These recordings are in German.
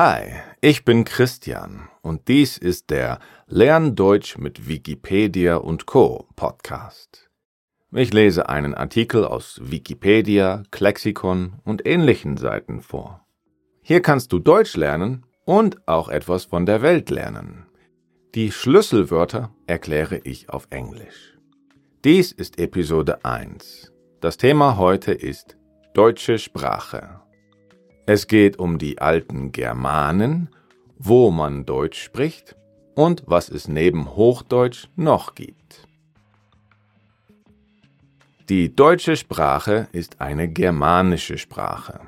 Hi, ich bin Christian und dies ist der Lern Deutsch mit Wikipedia und Co. Podcast. Ich lese einen Artikel aus Wikipedia, Klexikon und ähnlichen Seiten vor. Hier kannst du Deutsch lernen und auch etwas von der Welt lernen. Die Schlüsselwörter erkläre ich auf Englisch. Dies ist Episode 1. Das Thema heute ist deutsche Sprache. Es geht um die alten Germanen, wo man Deutsch spricht und was es neben Hochdeutsch noch gibt. Die deutsche Sprache ist eine germanische Sprache.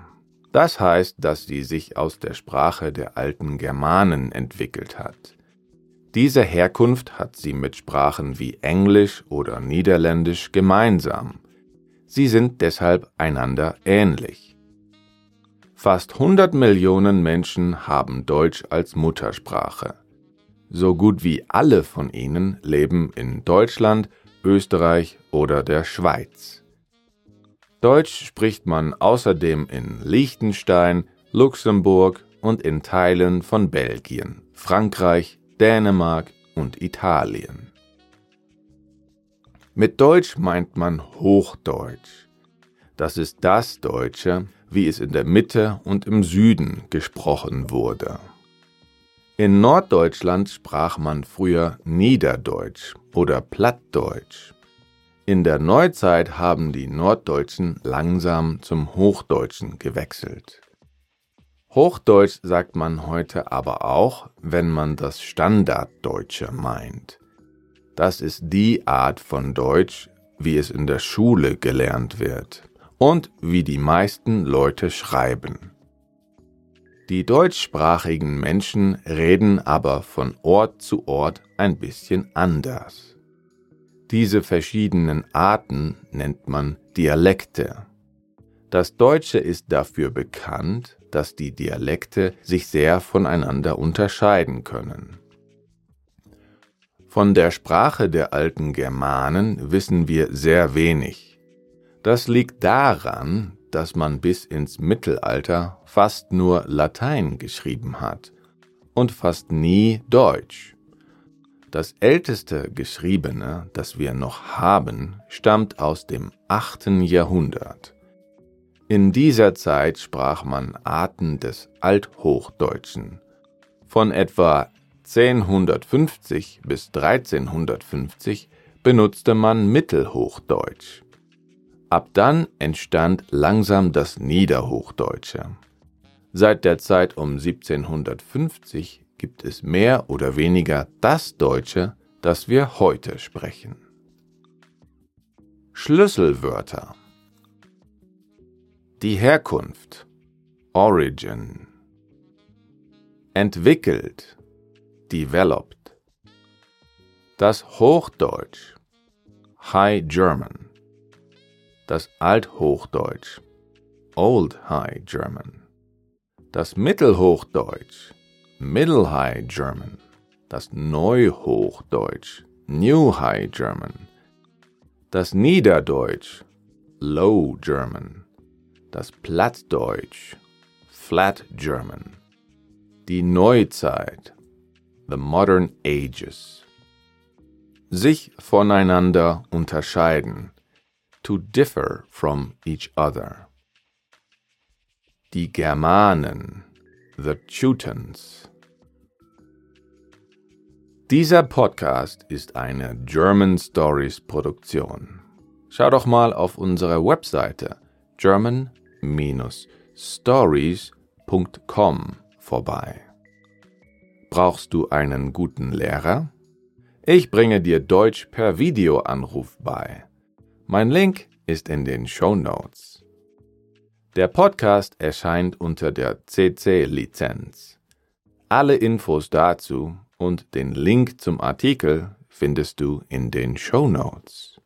Das heißt, dass sie sich aus der Sprache der alten Germanen entwickelt hat. Diese Herkunft hat sie mit Sprachen wie Englisch oder Niederländisch gemeinsam. Sie sind deshalb einander ähnlich. Fast 100 Millionen Menschen haben Deutsch als Muttersprache. So gut wie alle von ihnen leben in Deutschland, Österreich oder der Schweiz. Deutsch spricht man außerdem in Liechtenstein, Luxemburg und in Teilen von Belgien, Frankreich, Dänemark und Italien. Mit Deutsch meint man Hochdeutsch. Das ist das Deutsche, wie es in der Mitte und im Süden gesprochen wurde. In Norddeutschland sprach man früher Niederdeutsch oder Plattdeutsch. In der Neuzeit haben die Norddeutschen langsam zum Hochdeutschen gewechselt. Hochdeutsch sagt man heute aber auch, wenn man das Standarddeutsche meint. Das ist die Art von Deutsch, wie es in der Schule gelernt wird und wie die meisten Leute schreiben. Die deutschsprachigen Menschen reden aber von Ort zu Ort ein bisschen anders. Diese verschiedenen Arten nennt man Dialekte. Das Deutsche ist dafür bekannt, dass die Dialekte sich sehr voneinander unterscheiden können. Von der Sprache der alten Germanen wissen wir sehr wenig. Das liegt daran, dass man bis ins Mittelalter fast nur Latein geschrieben hat und fast nie Deutsch. Das älteste Geschriebene, das wir noch haben, stammt aus dem 8. Jahrhundert. In dieser Zeit sprach man Arten des Althochdeutschen. Von etwa 1050 bis 1350 benutzte man Mittelhochdeutsch. Ab dann entstand langsam das Niederhochdeutsche. Seit der Zeit um 1750 gibt es mehr oder weniger das Deutsche, das wir heute sprechen. Schlüsselwörter. Die Herkunft. Origin. Entwickelt. Developed. Das Hochdeutsch. High German das Althochdeutsch, Old High German, das Mittelhochdeutsch, Middle High German, das Neuhochdeutsch, New High German, das Niederdeutsch, Low German, das Plattdeutsch, Flat German, die Neuzeit, the Modern Ages. Sich voneinander unterscheiden, to differ from each other. Die Germanen, the Teutons. Dieser Podcast ist eine German Stories Produktion. Schau doch mal auf unserer Webseite german-stories.com vorbei. Brauchst du einen guten Lehrer? Ich bringe dir Deutsch per Videoanruf bei. Mein Link ist in den Show Notes. Der Podcast erscheint unter der CC-Lizenz. Alle Infos dazu und den Link zum Artikel findest du in den Show Notes.